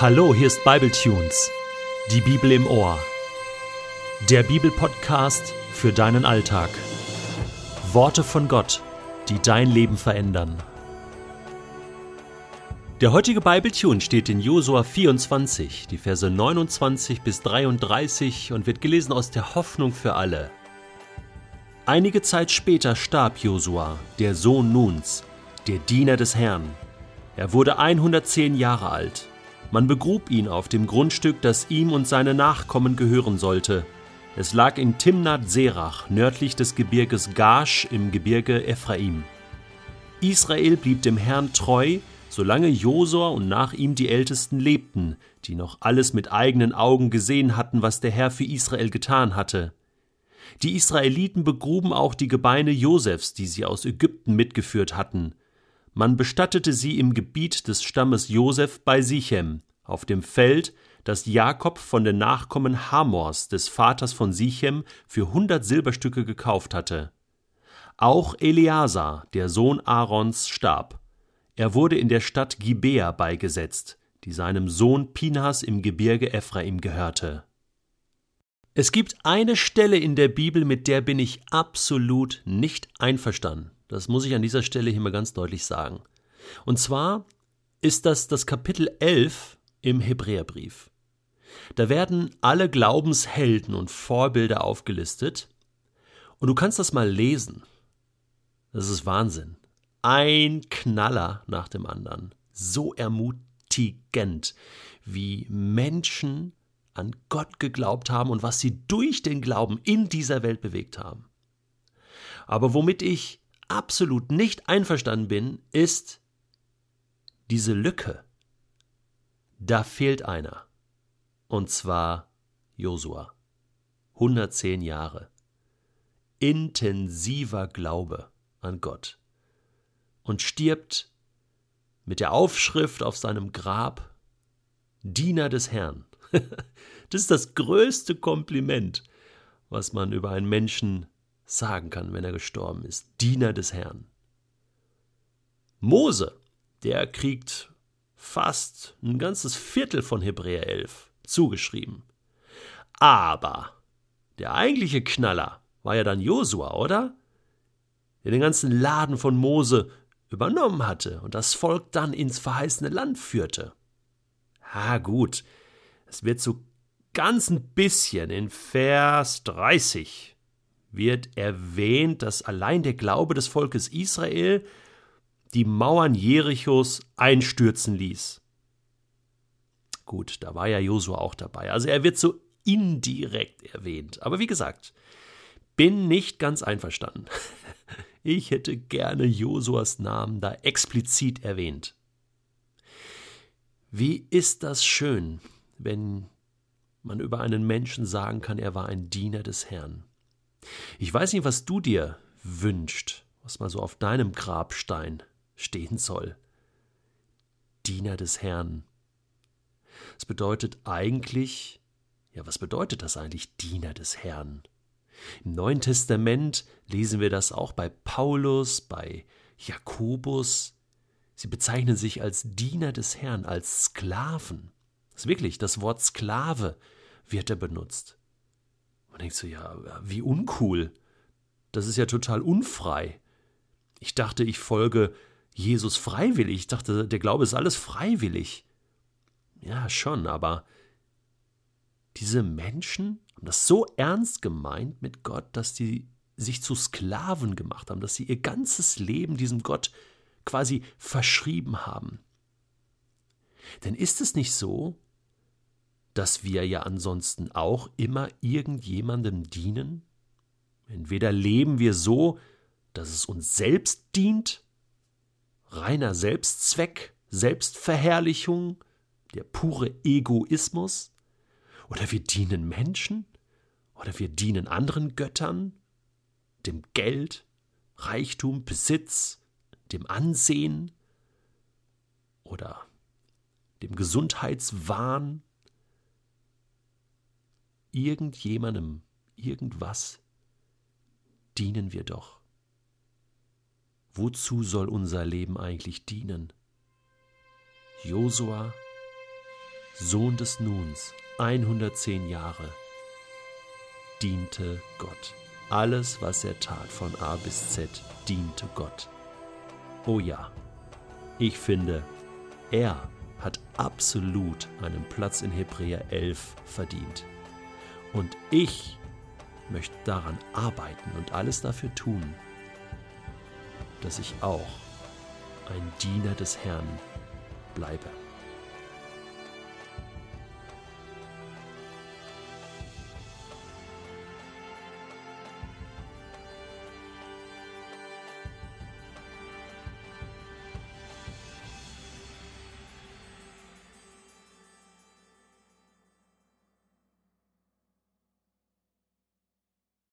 Hallo, hier ist Bibletunes, die Bibel im Ohr. Der Bibelpodcast für deinen Alltag. Worte von Gott, die dein Leben verändern. Der heutige Bibletune steht in Josua 24, die Verse 29 bis 33 und wird gelesen aus der Hoffnung für alle. Einige Zeit später starb Josua, der Sohn Nuns, der Diener des Herrn. Er wurde 110 Jahre alt. Man begrub ihn auf dem Grundstück, das ihm und seine Nachkommen gehören sollte. Es lag in Timnat Serach, nördlich des Gebirges Gash im Gebirge Ephraim. Israel blieb dem Herrn treu, solange Josua und nach ihm die Ältesten lebten, die noch alles mit eigenen Augen gesehen hatten, was der Herr für Israel getan hatte. Die Israeliten begruben auch die Gebeine Josefs, die sie aus Ägypten mitgeführt hatten. Man bestattete sie im Gebiet des Stammes Josef bei Sichem, auf dem Feld, das Jakob von den Nachkommen Hamors, des Vaters von Sichem, für hundert Silberstücke gekauft hatte. Auch Eleazar, der Sohn Aarons, starb. Er wurde in der Stadt Gibea beigesetzt, die seinem Sohn Pinhas im Gebirge Ephraim gehörte. Es gibt eine Stelle in der Bibel, mit der bin ich absolut nicht einverstanden. Das muss ich an dieser Stelle hier mal ganz deutlich sagen. Und zwar ist das das Kapitel 11 im Hebräerbrief. Da werden alle Glaubenshelden und Vorbilder aufgelistet. Und du kannst das mal lesen. Das ist Wahnsinn. Ein Knaller nach dem anderen. So ermutigend, wie Menschen an Gott geglaubt haben und was sie durch den Glauben in dieser Welt bewegt haben. Aber womit ich absolut nicht einverstanden bin, ist diese Lücke. Da fehlt einer. Und zwar Josua. 110 Jahre. Intensiver Glaube an Gott. Und stirbt mit der Aufschrift auf seinem Grab Diener des Herrn. das ist das größte Kompliment, was man über einen Menschen sagen kann, wenn er gestorben ist. Diener des Herrn. Mose, der kriegt fast ein ganzes Viertel von Hebräer 11 zugeschrieben. Aber der eigentliche Knaller war ja dann Josua, oder? Der den ganzen Laden von Mose übernommen hatte und das Volk dann ins verheißene Land führte. Ah, gut, es wird so ganz ein bisschen in Vers 30 wird erwähnt, dass allein der Glaube des Volkes Israel die Mauern Jerichos einstürzen ließ. Gut, da war ja Josua auch dabei. Also er wird so indirekt erwähnt. Aber wie gesagt, bin nicht ganz einverstanden. Ich hätte gerne Josuas Namen da explizit erwähnt. Wie ist das schön, wenn man über einen Menschen sagen kann, er war ein Diener des Herrn. Ich weiß nicht, was du dir wünscht, was mal so auf deinem Grabstein stehen soll. Diener des Herrn. Es bedeutet eigentlich, ja, was bedeutet das eigentlich, Diener des Herrn? Im Neuen Testament lesen wir das auch bei Paulus, bei Jakobus. Sie bezeichnen sich als Diener des Herrn, als Sklaven. Das ist wirklich, das Wort Sklave wird er benutzt. Man denkt so, ja, wie uncool. Das ist ja total unfrei. Ich dachte, ich folge Jesus freiwillig. Ich dachte, der Glaube ist alles freiwillig. Ja, schon, aber diese Menschen haben das so ernst gemeint mit Gott, dass sie sich zu Sklaven gemacht haben, dass sie ihr ganzes Leben diesem Gott quasi verschrieben haben. Denn ist es nicht so, dass wir ja ansonsten auch immer irgendjemandem dienen? Entweder leben wir so, dass es uns selbst dient, reiner Selbstzweck, Selbstverherrlichung, der pure Egoismus, oder wir dienen Menschen, oder wir dienen anderen Göttern, dem Geld, Reichtum, Besitz, dem Ansehen? Oder dem Gesundheitswahn irgendjemandem, irgendwas dienen wir doch. Wozu soll unser Leben eigentlich dienen? Josua Sohn des Nuns, 110 Jahre, diente Gott. Alles, was er tat, von A bis Z, diente Gott. Oh ja, ich finde, er hat absolut einen Platz in Hebräer 11 verdient. Und ich möchte daran arbeiten und alles dafür tun, dass ich auch ein Diener des Herrn bleibe.